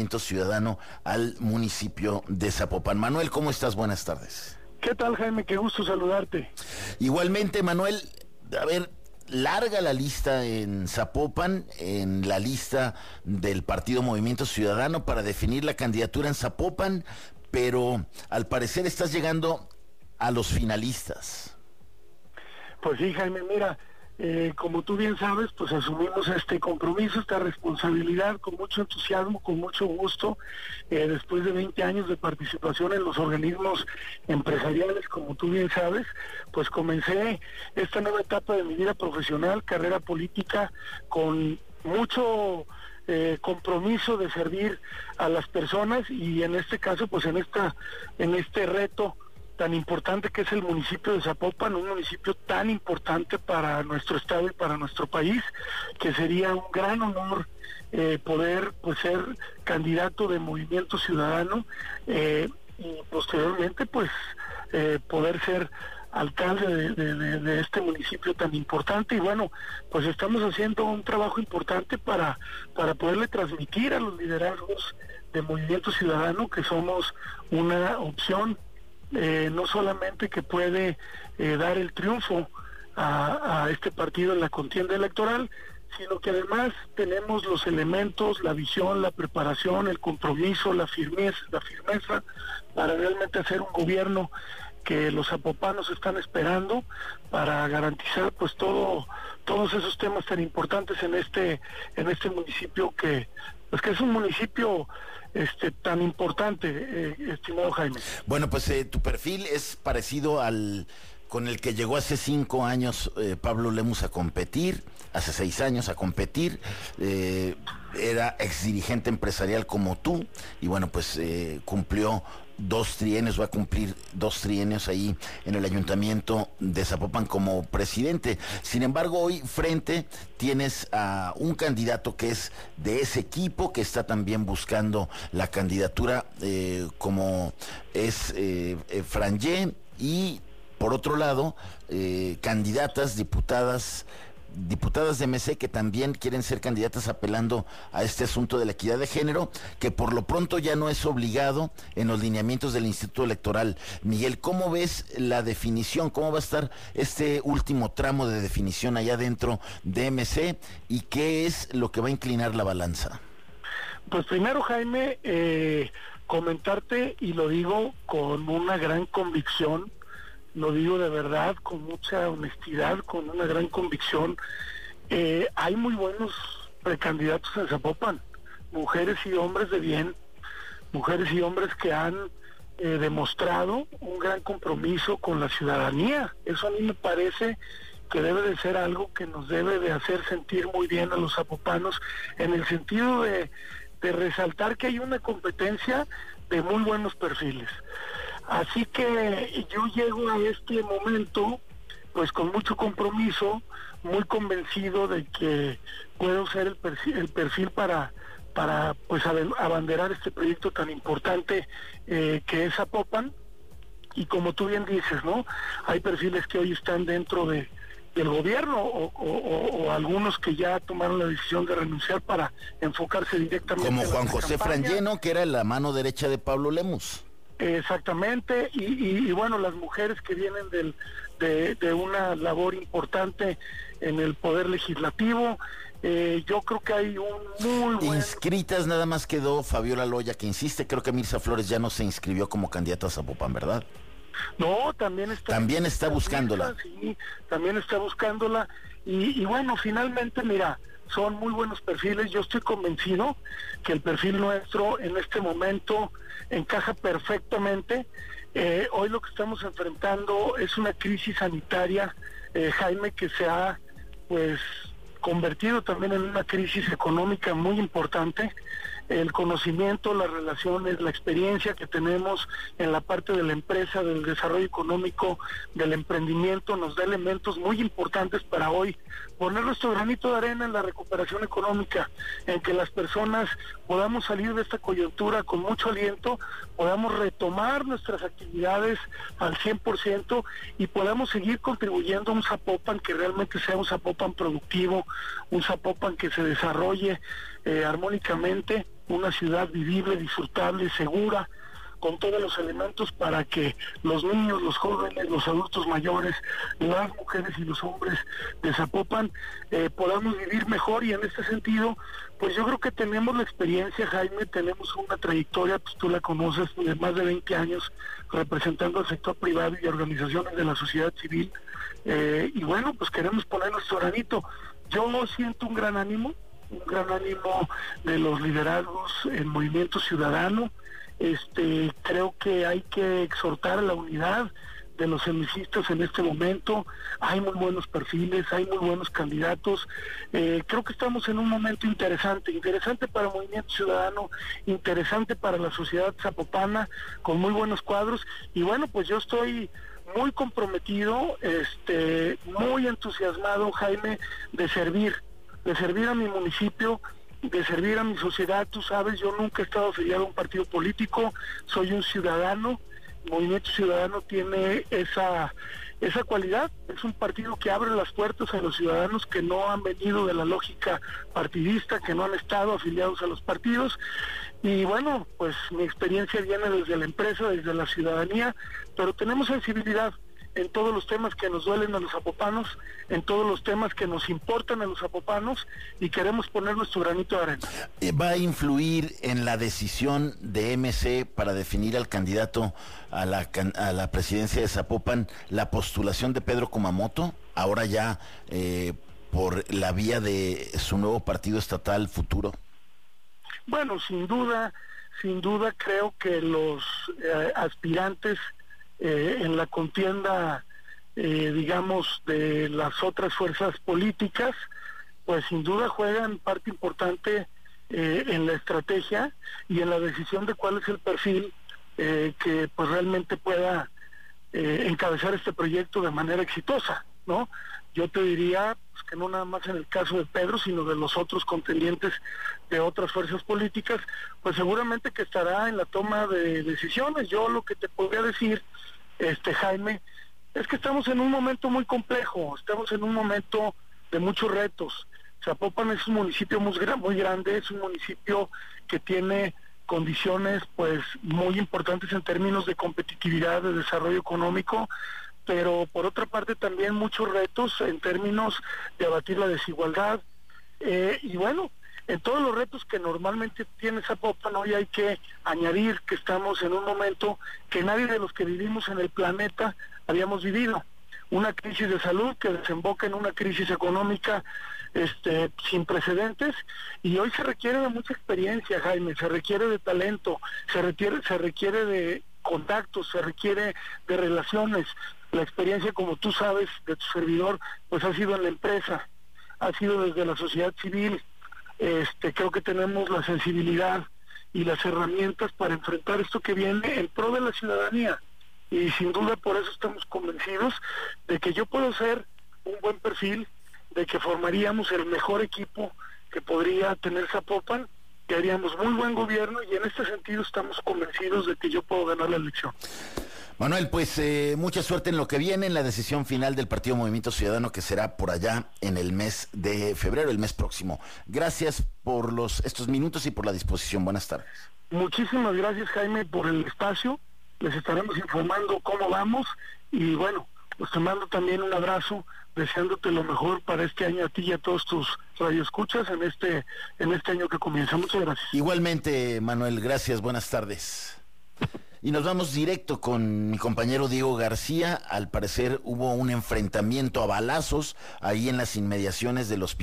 Movimiento Ciudadano al municipio de Zapopan. Manuel, ¿cómo estás? Buenas tardes. ¿Qué tal, Jaime? Qué gusto saludarte. Igualmente, Manuel, a ver, larga la lista en Zapopan, en la lista del Partido Movimiento Ciudadano para definir la candidatura en Zapopan, pero al parecer estás llegando a los finalistas. Pues sí, Jaime, mira, eh, como tú bien sabes, pues asumimos este compromiso, esta responsabilidad con mucho entusiasmo, con mucho gusto, eh, después de 20 años de participación en los organismos empresariales, como tú bien sabes, pues comencé esta nueva etapa de mi vida profesional, carrera política, con mucho eh, compromiso de servir a las personas y en este caso, pues en esta, en este reto tan importante que es el municipio de Zapopan, un municipio tan importante para nuestro estado y para nuestro país, que sería un gran honor eh, poder pues ser candidato de Movimiento Ciudadano eh, y posteriormente pues eh, poder ser alcalde de, este municipio tan importante. Y bueno pues estamos haciendo un trabajo importante para para poderle transmitir a los liderazgos de Movimiento Ciudadano que somos una opción eh, no solamente que puede eh, dar el triunfo a, este partido en la contienda electoral, sino que además tenemos los elementos, la visión, la preparación, el compromiso, la firmeza, la firmeza para realmente hacer un gobierno que los apopanos están esperando para garantizar pues todo todos esos temas tan importantes en este en este municipio que pues que es un municipio este tan importante, eh, estimado Jaime. Bueno, pues eh, tu perfil es parecido al con el que llegó hace cinco años eh, Pablo Lemus a competir, hace seis años a competir, era ex dirigente empresarial como tú, y bueno, pues cumplió dos trienios, va a cumplir dos trienios ahí en el ayuntamiento de Zapopan como presidente. Sin embargo, hoy frente tienes a un candidato que es de ese equipo, que está también buscando la candidatura eh, como es eh, eh Frangé y por otro lado, eh, candidatas, diputadas diputadas de MC que también quieren ser candidatas apelando a este asunto de la equidad de género, que por lo pronto ya no es obligado en los lineamientos del Instituto Electoral. Miguel, ¿cómo ves la definición? ¿Cómo va a estar este último tramo de definición allá dentro de MC? ¿Y qué es lo que va a inclinar la balanza? Pues primero, Jaime, eh, comentarte, y lo digo con una gran convicción, lo digo de verdad, con mucha honestidad, con una gran convicción. Eh, hay muy buenos precandidatos en Zapopan, mujeres y hombres de bien, mujeres y hombres que han eh, demostrado un gran compromiso con la ciudadanía. Eso a mí me parece que debe de ser algo que nos debe de hacer sentir muy bien a los zapopanos en el sentido de, de resaltar que hay una competencia de muy buenos perfiles. Así que yo llego a este momento pues con mucho compromiso, muy convencido de que puedo ser el perfil, el perfil para para pues abanderar este proyecto tan importante eh, que es Apopan y como tú bien dices, ¿no? Hay perfiles que hoy están dentro de, del gobierno o, algunos que ya tomaron la decisión de renunciar para enfocarse directamente como Juan José Frangeno que era la mano derecha de Pablo Lemus Exactamente, y, bueno, las mujeres que vienen del, de, una labor importante en el Poder Legislativo, eh, yo creo que hay un muy buen... Inscritas nada más quedó Fabiola Loya, que insiste, creo que Mirza Flores ya no se inscribió como candidata a Zapopan, ¿verdad? No, también está... También está buscándola. sí, también está buscándola, y, y bueno, finalmente, mira, son muy buenos perfiles. Yo estoy convencido que el perfil nuestro en este momento encaja perfectamente. Eh, hoy lo que estamos enfrentando es una crisis sanitaria, eh, Jaime, que se ha pues convertido también en una crisis económica muy importante. El conocimiento, las relaciones, la experiencia que tenemos en la parte de la empresa, del desarrollo económico, del emprendimiento, nos da elementos muy importantes para hoy poner nuestro granito de arena en la recuperación económica, en que las personas podamos salir de esta coyuntura con mucho aliento, podamos retomar nuestras actividades al 100% y podamos seguir contribuyendo a un Zapopan que realmente sea un Zapopan productivo, un Zapopan que se desarrolle eh, armónicamente una ciudad vivible, disfrutable, segura, con todos los elementos para que los niños, los jóvenes, los adultos mayores, las mujeres y los hombres de Zapopan eh, podamos vivir mejor y en este sentido, pues yo creo que tenemos la experiencia, Jaime, tenemos una trayectoria, pues tú la conoces, de más de 20 años representando al sector privado y organizaciones de la sociedad civil. Eh, y bueno, pues queremos poner nuestro granito. Yo siento un gran ánimo, un gran ánimo de los liderazgos en movimiento ciudadano, este, creo que hay que exhortar a la unidad de los hemicistas en este momento. Hay muy buenos perfiles, hay muy buenos candidatos. Eh, creo que estamos en un momento interesante, interesante para el movimiento ciudadano, interesante para la sociedad zapopana, con muy buenos cuadros. Y bueno, pues yo estoy muy comprometido, este, muy entusiasmado, Jaime, de servir, de servir a mi municipio de servir a mi sociedad. Tú sabes, yo nunca he estado afiliado a un partido político, soy un ciudadano. Movimiento Ciudadano tiene esa, esa cualidad. Es un partido que abre las puertas a los ciudadanos que no han venido de la lógica partidista, que no han estado afiliados a los partidos. Y bueno, pues mi experiencia viene desde la empresa, desde la ciudadanía, pero tenemos sensibilidad en todos los temas que nos duelen a los zapopanos, en todos los temas que nos importan a los zapopanos y queremos poner nuestro granito de arena. Eh, ¿Va a influir en la decisión de MC para definir al candidato a la, a la presidencia de Zapopan la postulación de Pedro Kumamoto? Ahora ya eh, por la vía de su nuevo partido estatal futuro. Bueno, sin duda, sin duda creo que los eh, aspirantes eh, en la contienda, eh, digamos, de las otras fuerzas políticas, pues sin duda juegan parte importante en la estrategia y en la decisión de cuál es el perfil que pues realmente pueda encabezar este proyecto de manera exitosa, ¿no? Yo te diría pues, que no nada más en el caso de Pedro, sino de los otros contendientes de otras fuerzas políticas, pues seguramente que estará en la toma de decisiones. Yo lo que te podría decir este Jaime, es que estamos en un momento muy complejo, estamos en un momento de muchos retos. Zapopan es un municipio muy, muy grande, es un municipio que tiene condiciones pues muy importantes en términos de competitividad, de desarrollo económico, pero por otra parte también muchos retos en términos de abatir la desigualdad. Eh, y bueno, en todos los retos que normalmente tiene Zapopan, hoy hay que añadir que estamos en un momento que nadie de los que vivimos en el planeta habíamos vivido. Una crisis de salud que desemboca en una crisis económica este, sin precedentes y hoy se requiere de mucha experiencia, Jaime, se requiere de talento, se requiere, se requiere de contactos, se requiere de relaciones. La experiencia, como tú sabes, de tu servidor, pues ha sido en la empresa, ha sido desde la sociedad civil, este, creo que tenemos la sensibilidad y las herramientas para enfrentar esto que viene en pro de la ciudadanía. Y sin duda por eso estamos convencidos de que yo puedo ser un buen perfil, de que formaríamos el mejor equipo que podría tener Zapopan, que haríamos muy buen gobierno y en este sentido estamos convencidos de que yo puedo ganar la elección. Manuel, pues eh, mucha suerte en lo que viene, en la decisión final del Partido Movimiento Ciudadano que será por allá en el mes de febrero, el mes próximo. Gracias por los estos minutos y por la disposición. Buenas tardes. Muchísimas gracias Jaime por el espacio. Les estaremos informando cómo vamos y bueno, pues te mando también un abrazo deseándote lo mejor para este año a ti y a todos tus radioescuchas en este en este año que comienza. Muchas gracias. Igualmente, Manuel, gracias. Buenas tardes. Y nos vamos directo con mi compañero Diego García. Al parecer hubo un enfrentamiento a balazos ahí en las inmediaciones del hospital.